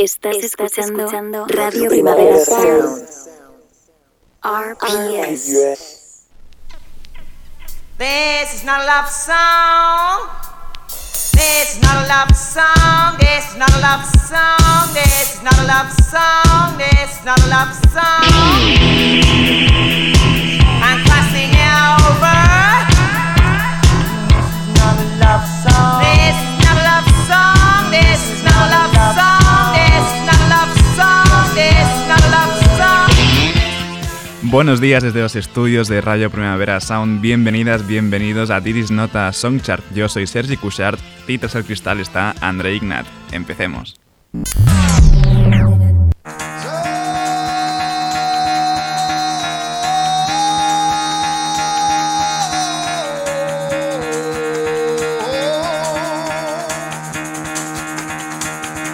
Estás, escuchando, Radio Primavera Sound. RPS. This is not a love song. This is not a love song. This is not a love song. This is not a love song. This is not a love song. Buenos días desde los estudios de Radio Primavera Sound. Bienvenidas, bienvenidos a Didis Nota Songchart. Yo soy Sergi Cushart y tras el cristal está André Ignat. Empecemos.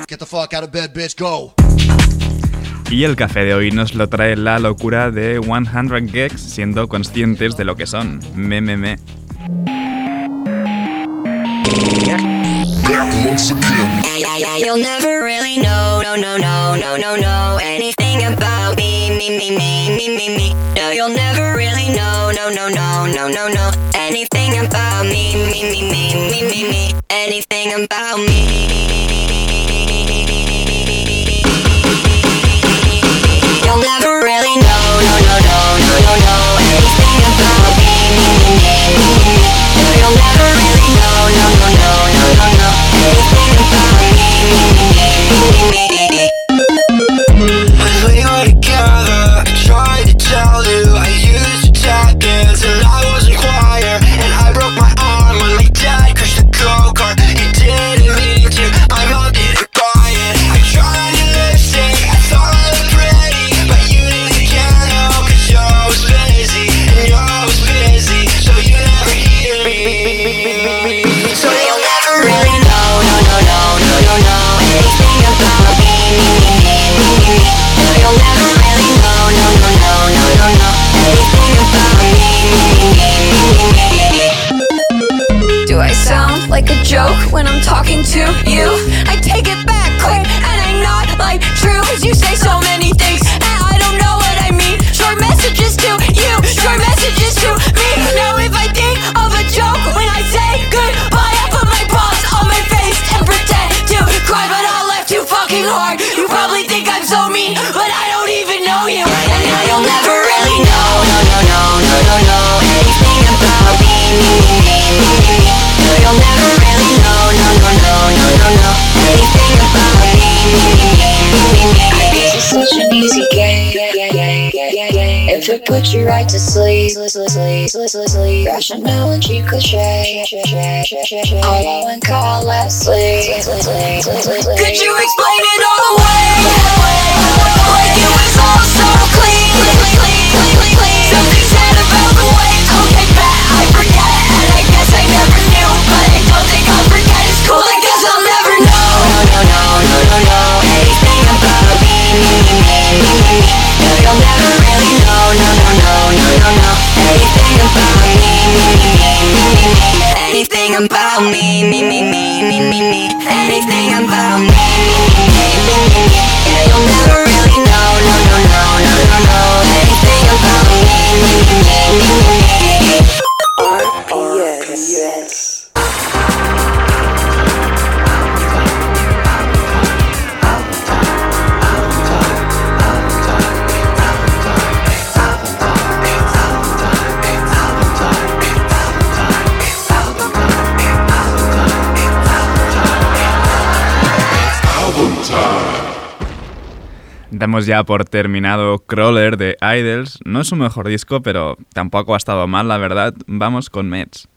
Get the fuck out of bed, bitch. Go. Y el café de hoy nos lo trae la locura de 100 Gex siendo conscientes de lo que son. Me, me, me. Me. You'll never really know, no, no, no, no, no, no anything about me. No, you'll never really know, no, no, no, no, no, no anything about me. put you right to sleep. I should know what you could say. Although call last. Could you explain it all away? Like it was all so clean, clean, clean, clean. Damos ya por terminado Crawler de Idols. No es su mejor disco, pero tampoco ha estado mal, la verdad. Vamos con Mets.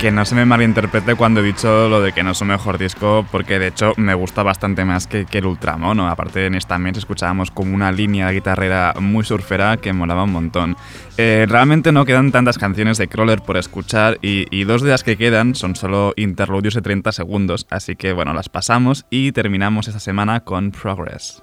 Que no se me malinterprete cuando he dicho lo de que no es su mejor disco, porque de hecho me gusta bastante más que, que el Ultramono. Aparte, en esta mes escuchábamos como una línea de guitarrera muy surfera que molaba un montón. Eh, realmente no quedan tantas canciones de Crawler por escuchar y, y dos de las que quedan son solo interludios de 30 segundos, así que bueno, las pasamos y terminamos esta semana con Progress.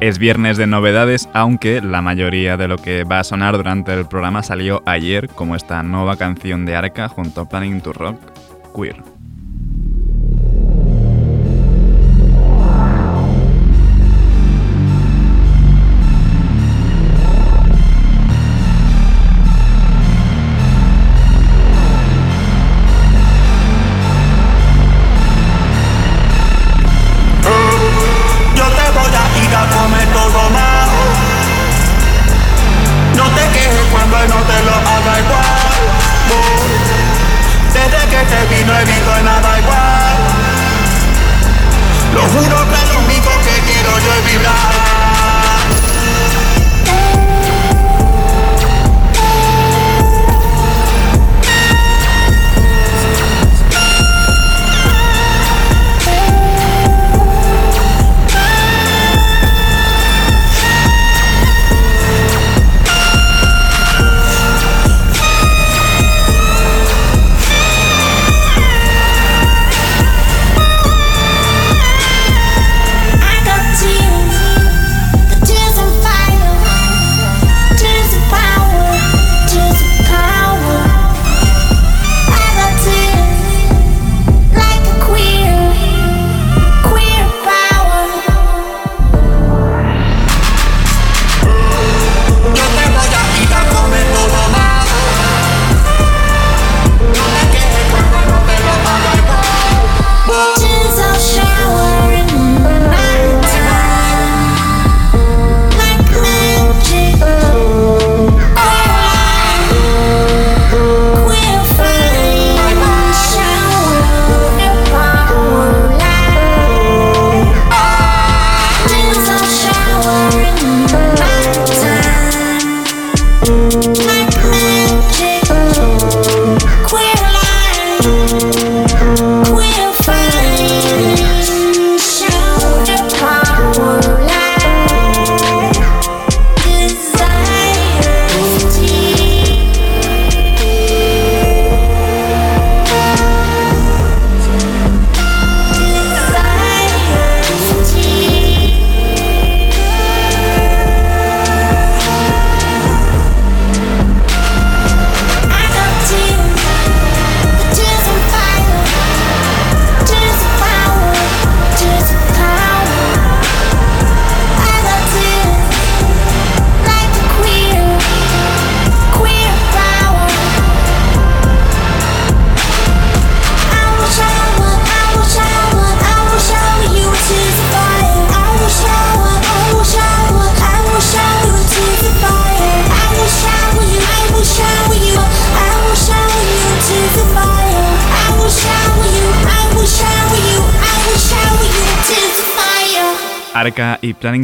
Es viernes de novedades, aunque la mayoría de lo que va a sonar durante el programa salió ayer, como esta nueva canción de Arca junto a Planning to Rock, Queer.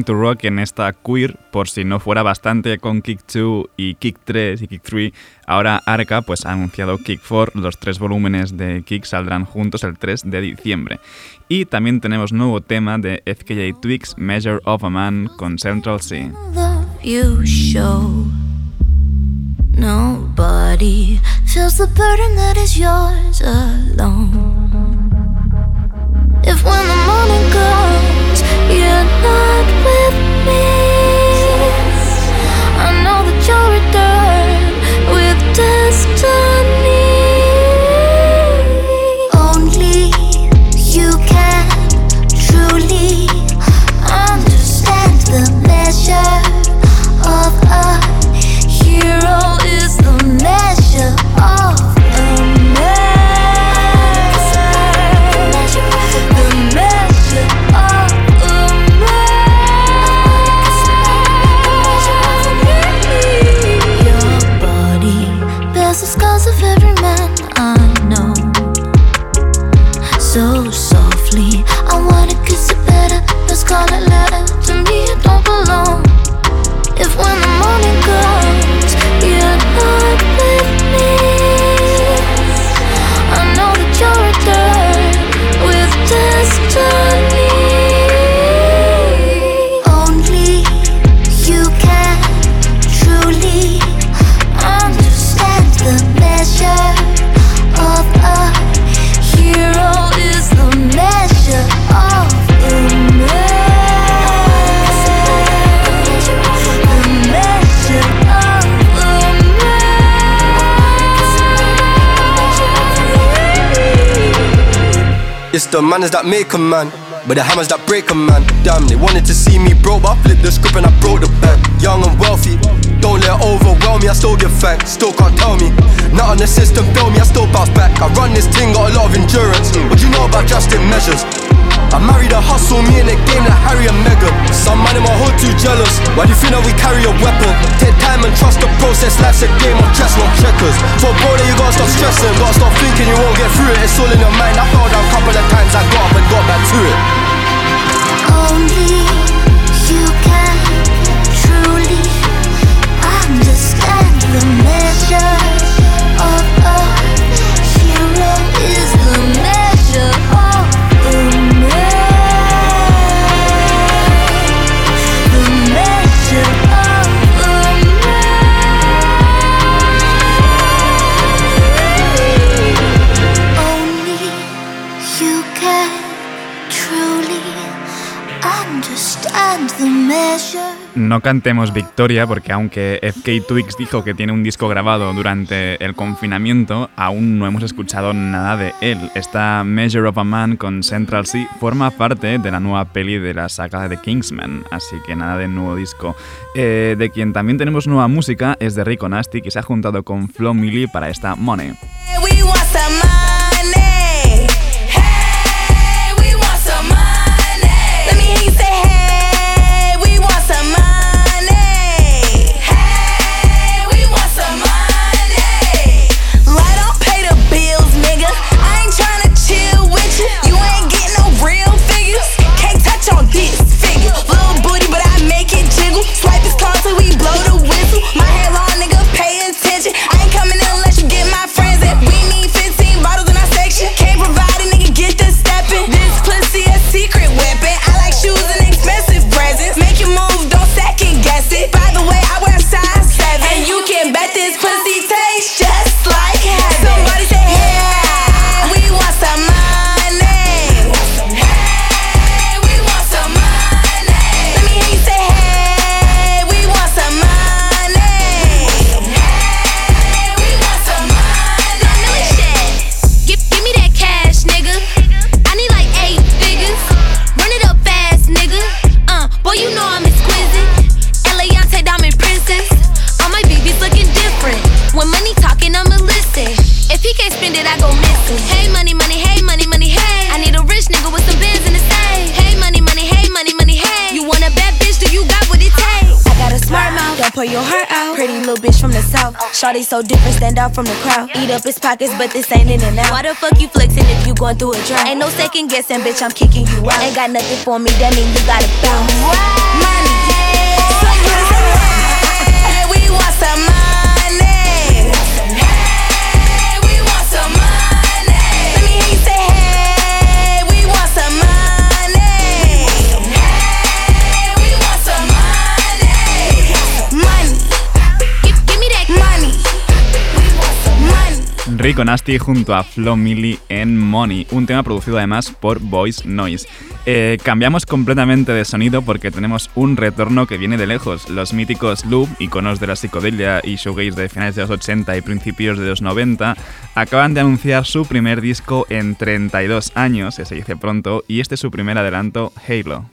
To Rock en esta Queer, por si no fuera bastante con Kick 2 y Kick 3 y Kick 3, ahora Arca pues ha anunciado Kick 4, los tres volúmenes de Kick saldrán juntos el 3 de diciembre. Y también tenemos nuevo tema de FKJ Twix, Measure of a Man con Central C. you're not with me, the manners that make a man, but the hammers that break a man. Damn, they wanted to see me broke, but I flipped the script and I broke the bank. Young and wealthy, don't let overwhelm me. I still give thanks, still can't tell me. Not on the system, fail me, I still bounce back. I run this thing, got a lot of endurance. What you know about drastic measures? I married a hustle, me in the game like Harry and Meghan. Some man in my hood too jealous. Why do you think that we carry a weapon? Take time and trust the process. Life's a game of chess, not checkers. For bro, that you gotta stop stressing. Gotta stop thinking you won't get through it. It's all in your mind. I fell down a couple of times. I got up and got back to it. Only you can truly understand the measure No cantemos victoria porque aunque FK Twix dijo que tiene un disco grabado durante el confinamiento, aún no hemos escuchado nada de él. Esta Measure of a Man con Central C forma parte de la nueva peli de la saga de Kingsman, así que nada de nuevo disco. Eh, de quien también tenemos nueva música es de Rico Nasty, que se ha juntado con Flo Milli para esta Money. So different, stand out from the crowd. Eat up his pockets, but this ain't in and out. Why the fuck you flexing if you going through a drought? Ain't no second guessing, bitch, I'm kicking you out. Ain't got nothing for me, that mean you gotta bounce. Money, so you say, we want some money. Rico Nasty junto a Flo Milli en Money, un tema producido además por Voice Noise. Eh, cambiamos completamente de sonido porque tenemos un retorno que viene de lejos. Los míticos Loop, iconos de la psicodelia y shoegaze de finales de los 80 y principios de los 90, acaban de anunciar su primer disco en 32 años, que se dice pronto, y este es su primer adelanto, Halo.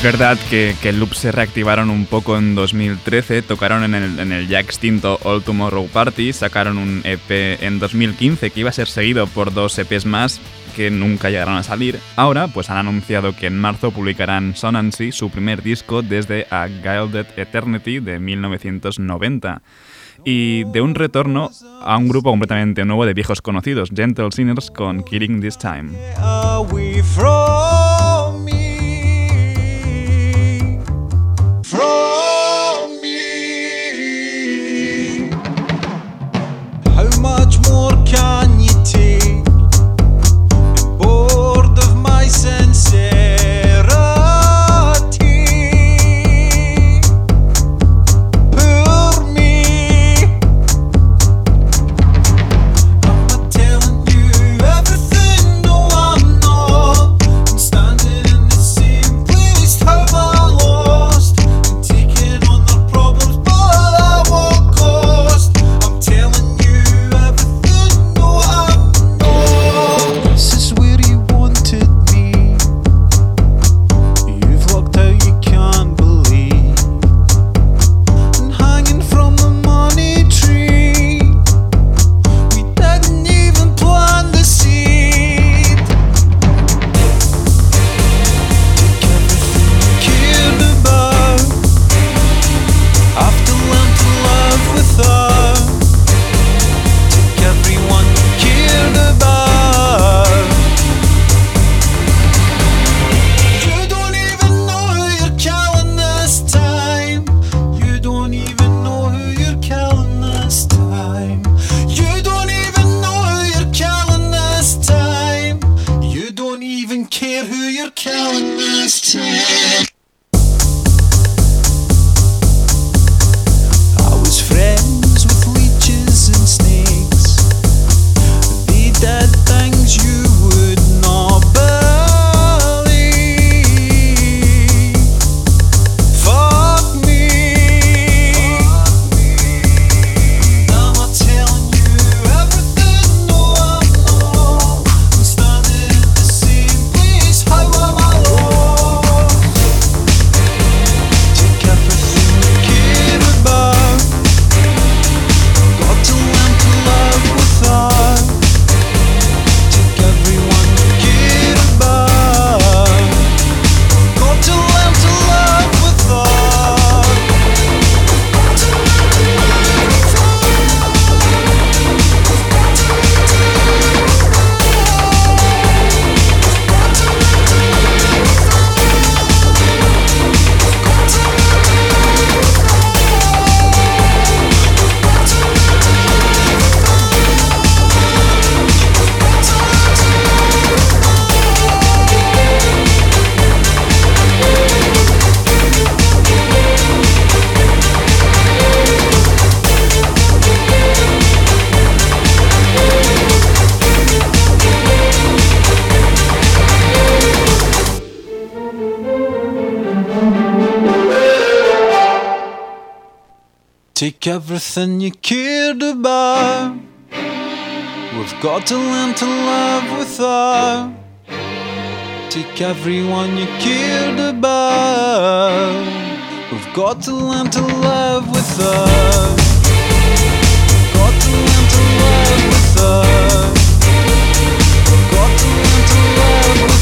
Es verdad que, que Loop se reactivaron un poco en 2013, tocaron en el, en el ya extinto All Tomorrow Party, sacaron un EP en 2015 que iba a ser seguido por dos EPs más, que nunca llegaron a salir, ahora pues han anunciado que en marzo publicarán Sonancy, su primer disco desde A Gilded Eternity de 1990 y de un retorno a un grupo completamente nuevo de viejos conocidos, Gentle Sinners con Killing This Time. Everything you cared about. We've got to learn to love without. Take everyone you cared about. We've got to learn to love without. Got to learn to love without. Got to learn to love.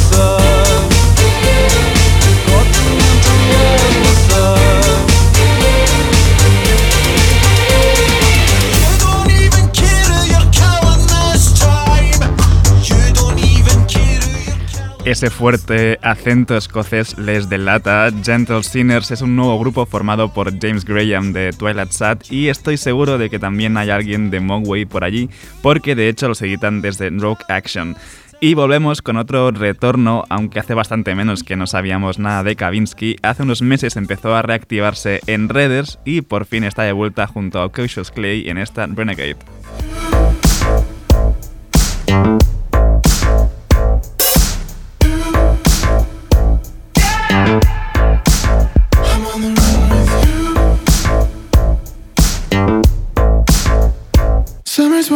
Ese fuerte acento escocés les delata. Gentle Sinners es un nuevo grupo formado por James Graham de Twilight Sat y estoy seguro de que también hay alguien de Mogwai por allí, porque de hecho los editan desde Rogue Action. Y volvemos con otro retorno, aunque hace bastante menos que no sabíamos nada de Kavinsky. Hace unos meses empezó a reactivarse en Redders y por fin está de vuelta junto a Cautious Clay en esta Renegade.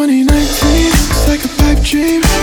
2019, it's like a pipe dream.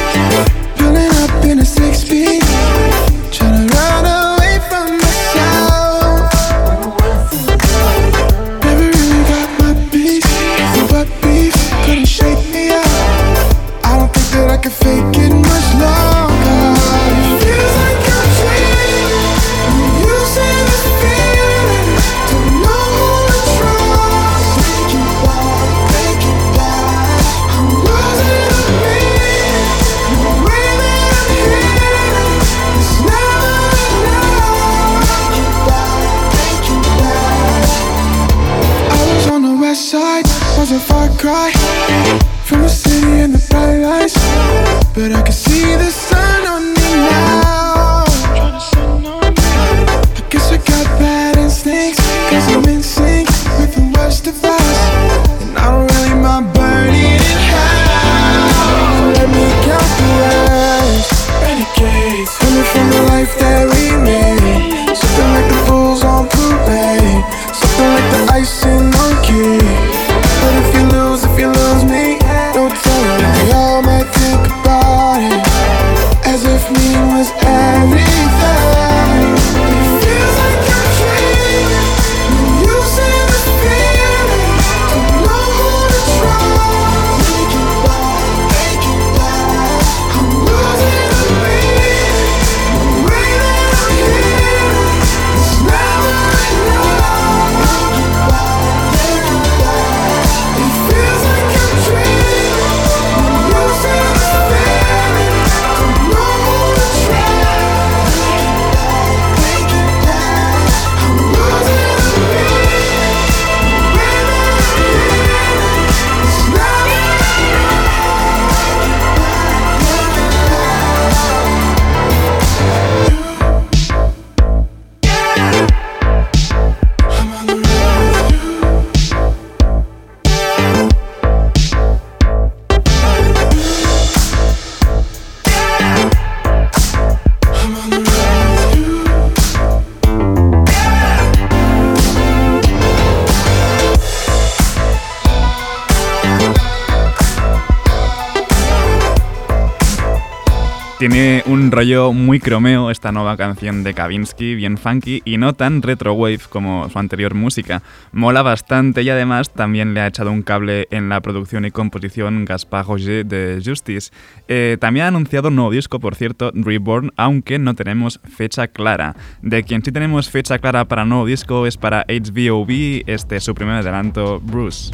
Rollo muy cromeo esta nueva canción de Kavinsky, bien funky y no tan retrowave como su anterior música. Mola bastante y además también le ha echado un cable en la producción y composición Gaspar Roger de Justice. Eh, también ha anunciado un nuevo disco, por cierto, Reborn, aunque no tenemos fecha clara. De quien sí tenemos fecha clara para nuevo disco es para HBOB, este es su primer adelanto, Bruce.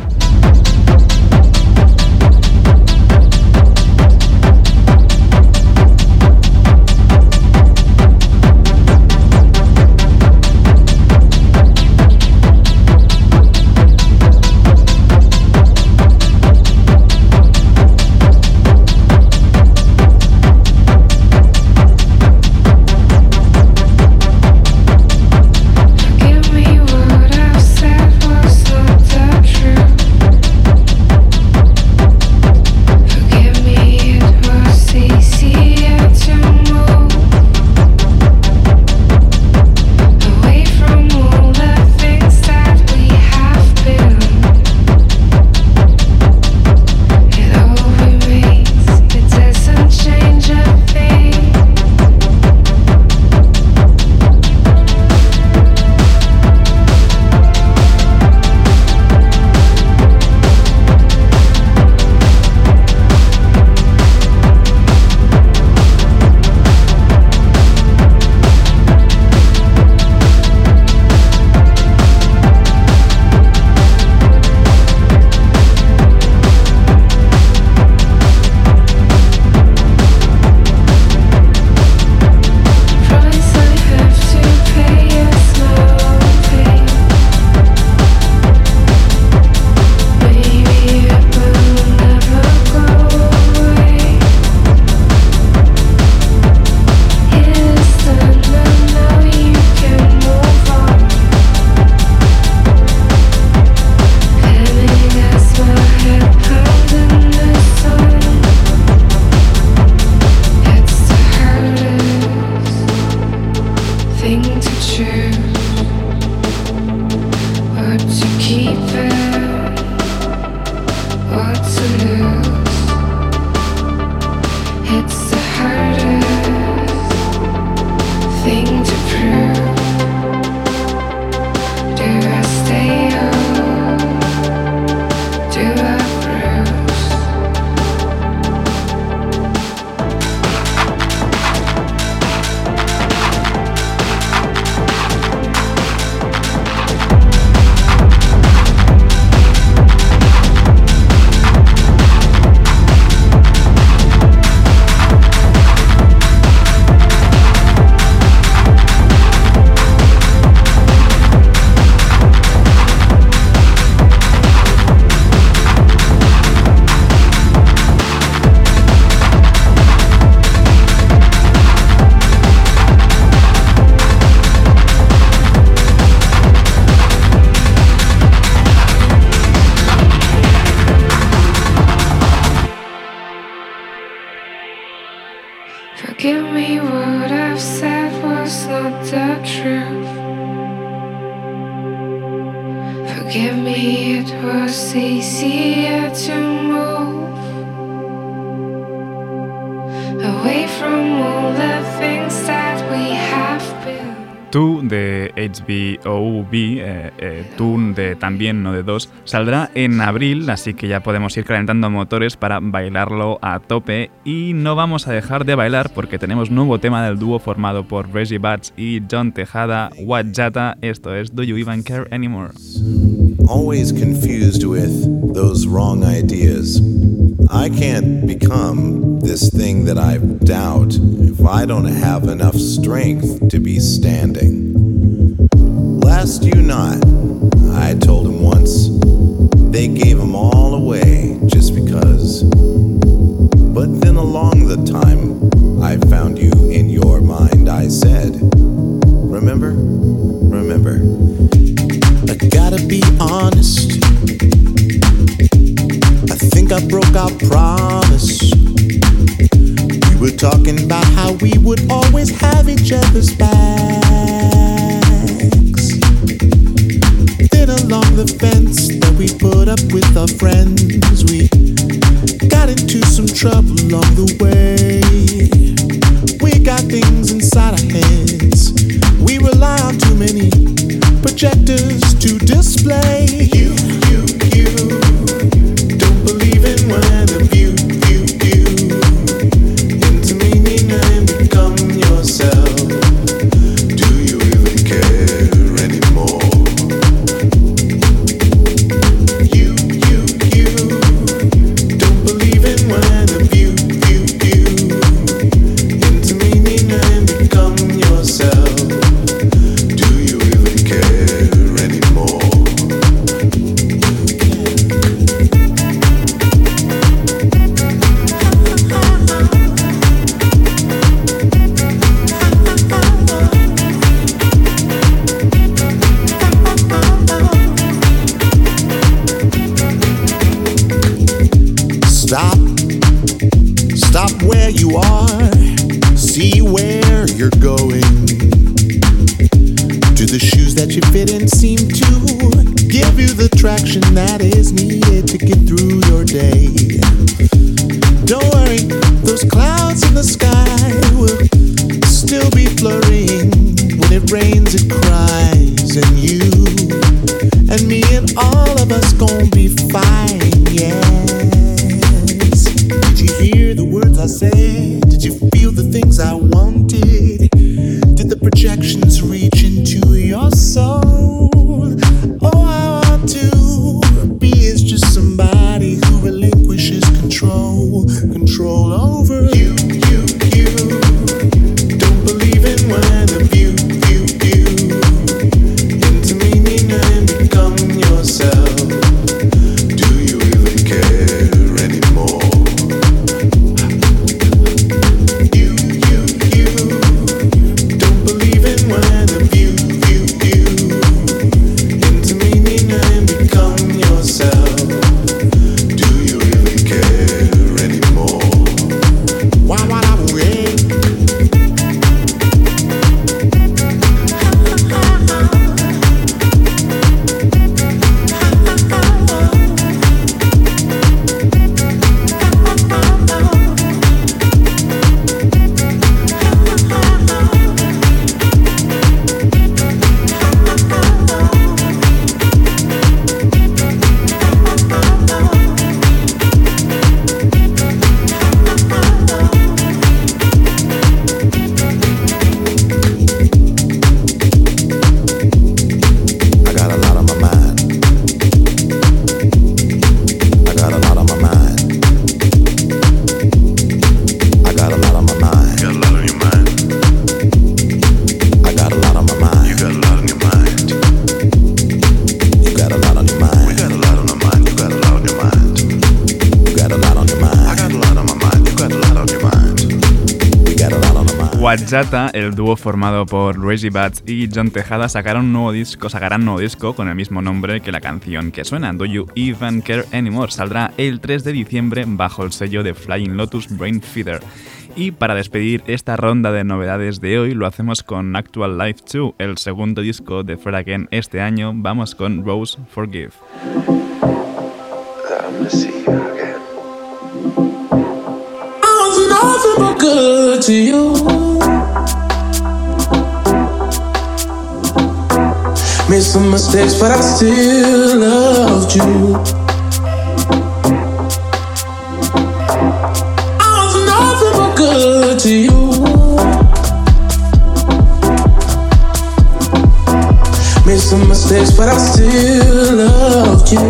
HBOV, eh, eh, Tune de también, no de 2, saldrá en abril, así que ya podemos ir calentando motores para bailarlo a tope. Y no vamos a dejar de bailar porque tenemos nuevo tema del dúo formado por Reggie Batch y John Tejada, Wajata. Esto es Do You Even Care Anymore? always confused with those wrong ideas. I can't become this thing that I doubt if I don't have enough strength to be standing. Last you not, I told him once, they gave them all away just because. But then along the time I found you in your mind, I said, Remember? Remember. I gotta be honest. I think I broke our promise. We were talking about how we would always have each other's backs. Up with our friends, we got into some trouble along the way. Wajata, el dúo formado por Reggie Batts y John Tejada, sacaron un nuevo disco, sacarán un nuevo disco con el mismo nombre que la canción que suena, Do You Even Care Anymore. Saldrá el 3 de diciembre bajo el sello de Flying Lotus Brain Feeder. Y para despedir esta ronda de novedades de hoy, lo hacemos con Actual Life 2, el segundo disco de Fred Again este año. Vamos con Rose Forgive. Good to you. some mistakes, but I still loved you. I was nothing but good to you. Made some mistakes, but I still loved you.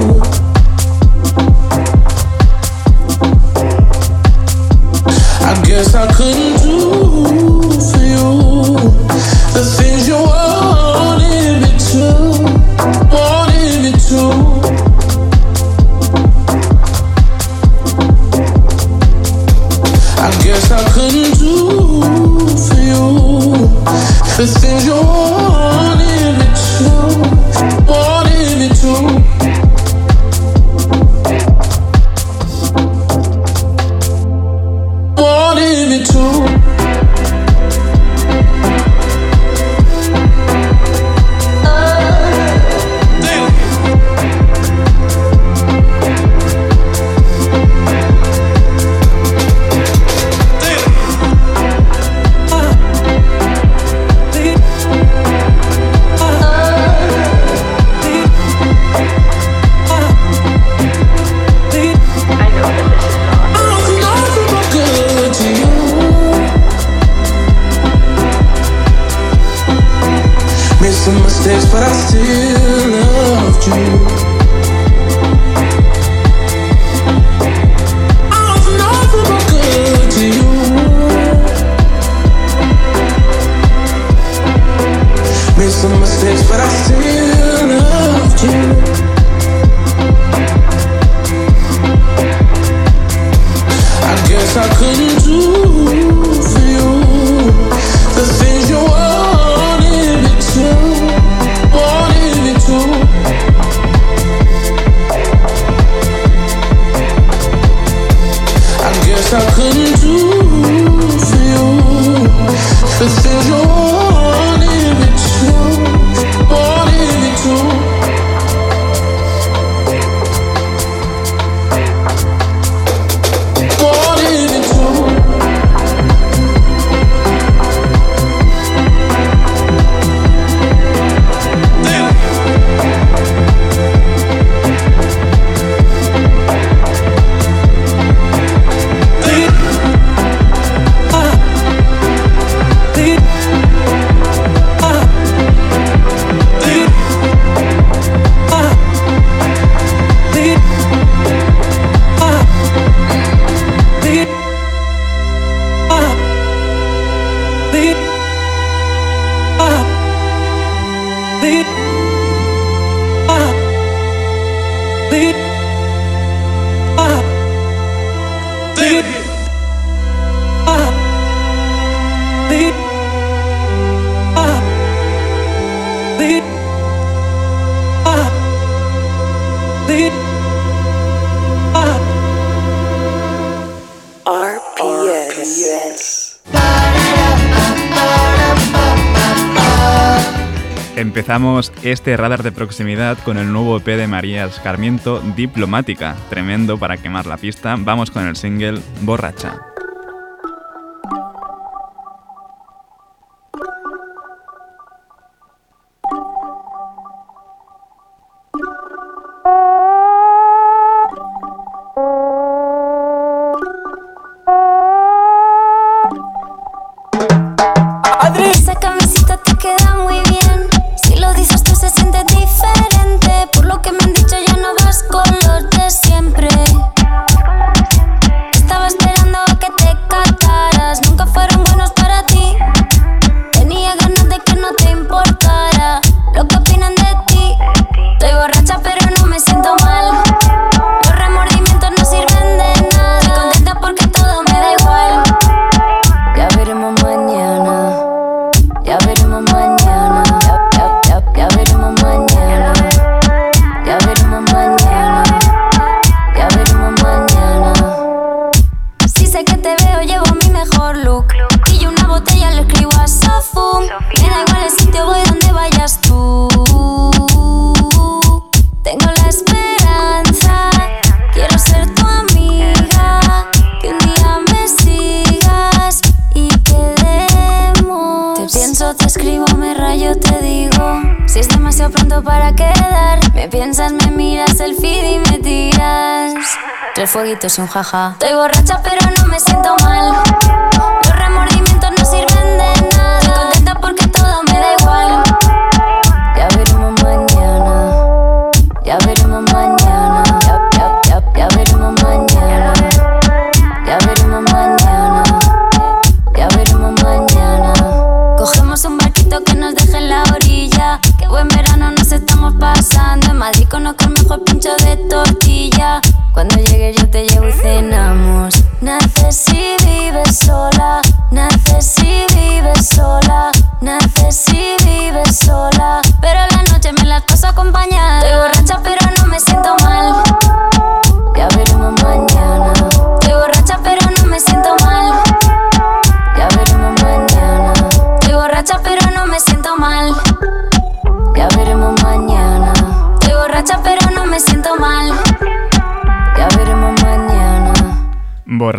I guess I couldn't do for you the things you were. I couldn't do for you. The things you wanted. este radar de proximidad con el nuevo EP de María Escarmiento, Diplomática. Tremendo para quemar la pista. Vamos con el single Borracha. y todos un jaja. Estoy borracha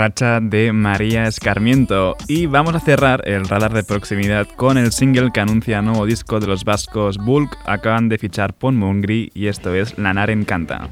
de María Escarmiento. Y vamos a cerrar el radar de proximidad con el single que anuncia nuevo disco de los vascos Bulk. Acaban de fichar Pon Mungri y esto es Lanar Encanta.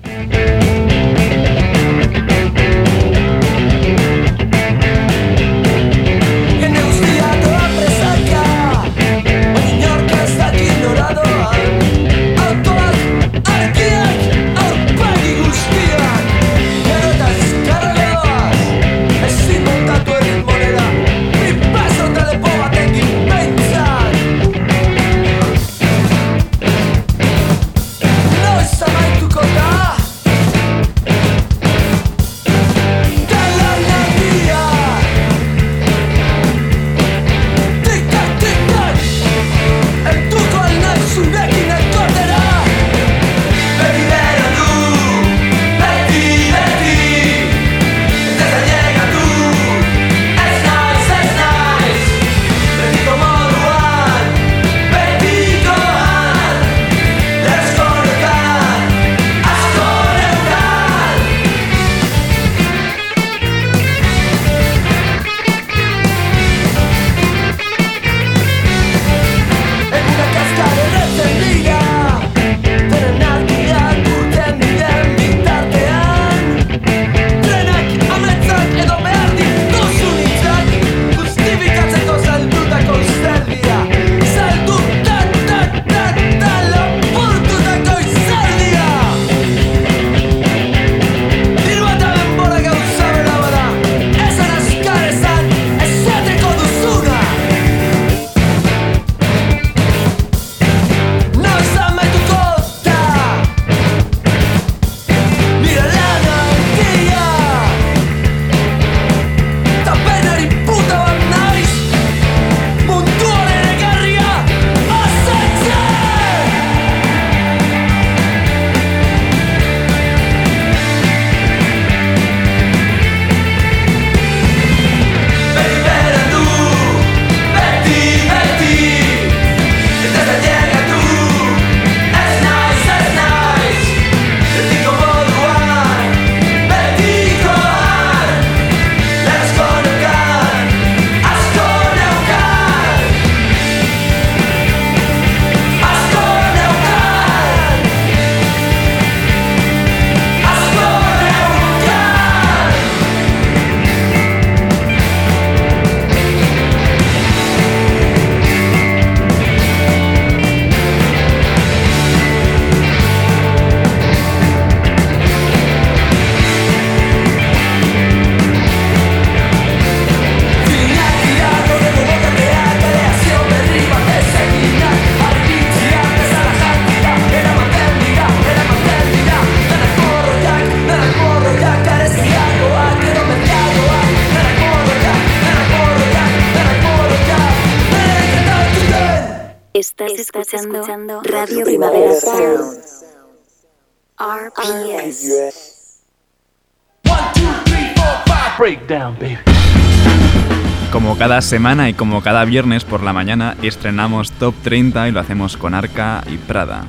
semana y como cada viernes por la mañana estrenamos Top 30 y lo hacemos con Arca y Prada.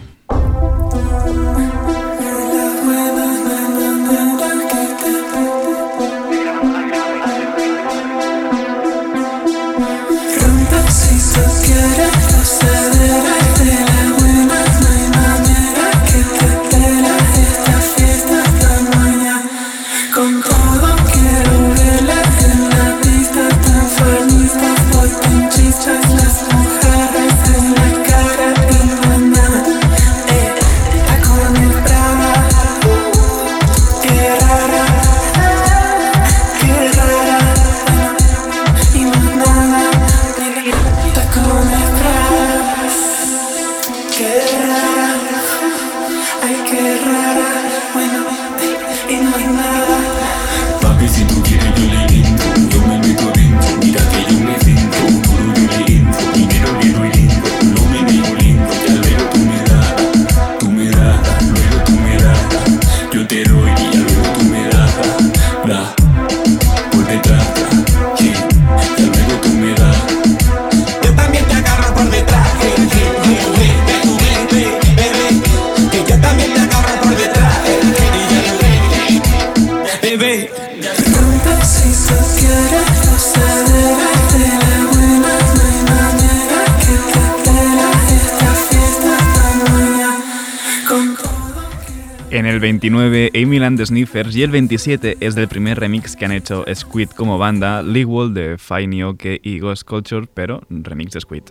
29, Amy and the Sniffers y el 27 es del primer remix que han hecho Squid como banda, Legal de Fine Oke y Ghost Culture, pero remix de Squid.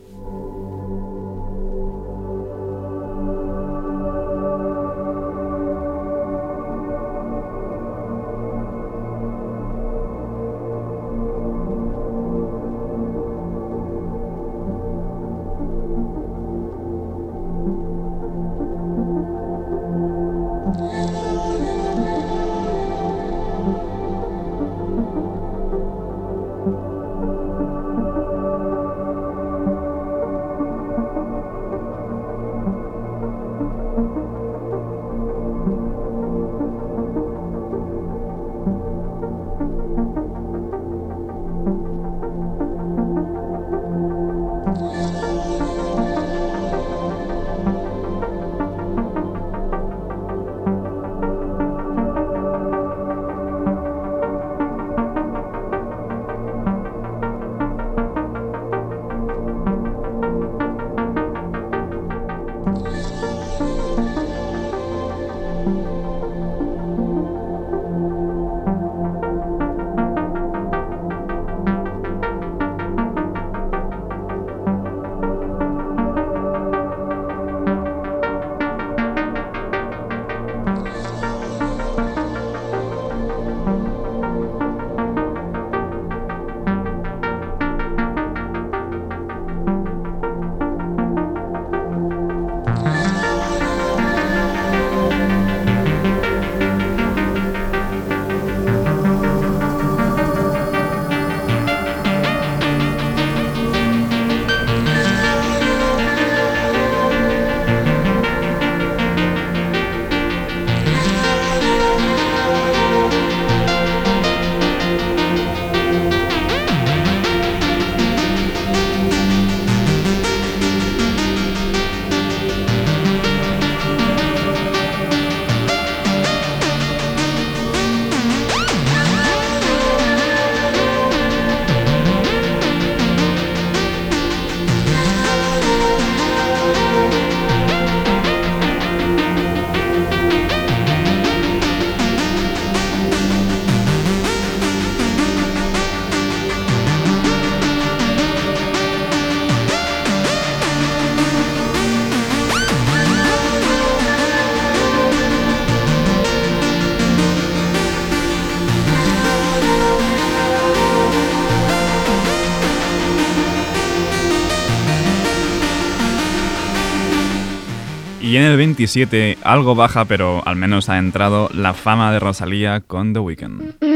27, algo baja, pero al menos ha entrado la fama de Rosalía con The Weeknd.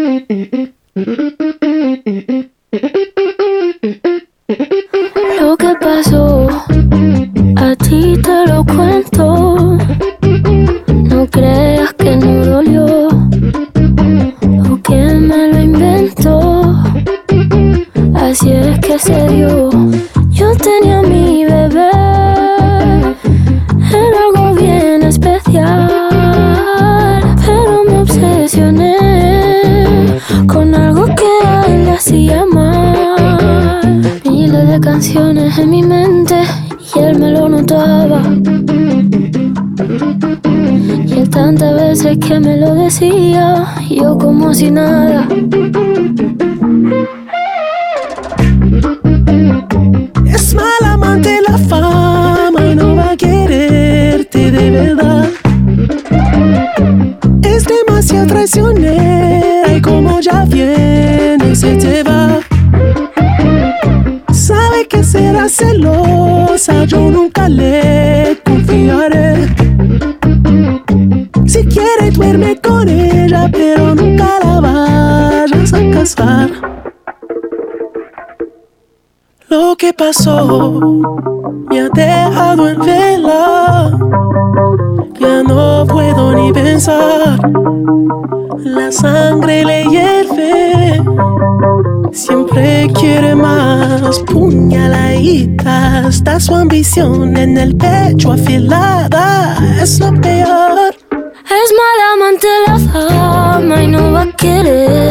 Lo que pasó me ha dejado en vela. Ya no puedo ni pensar. La sangre le hierve. Siempre quiere más. Puñaladita. Está su ambición en el pecho afilada. Es lo peor. Es mala amante la fama y no va a quererme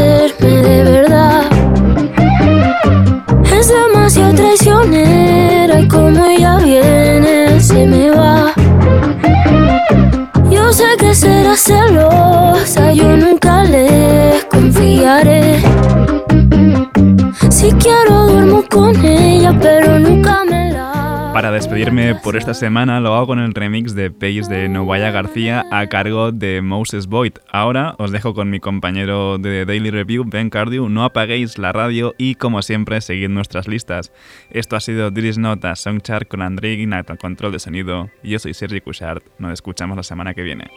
Para despedirme por esta semana lo hago con el remix de Pace de Novaya García a cargo de Moses Boyd. Ahora os dejo con mi compañero de Daily Review, Ben Cardew. No apaguéis la radio y, como siempre, seguid nuestras listas. Esto ha sido This Nota Songchart con André Ignat al control de sonido. Yo soy Sergi Cushart. Nos escuchamos la semana que viene.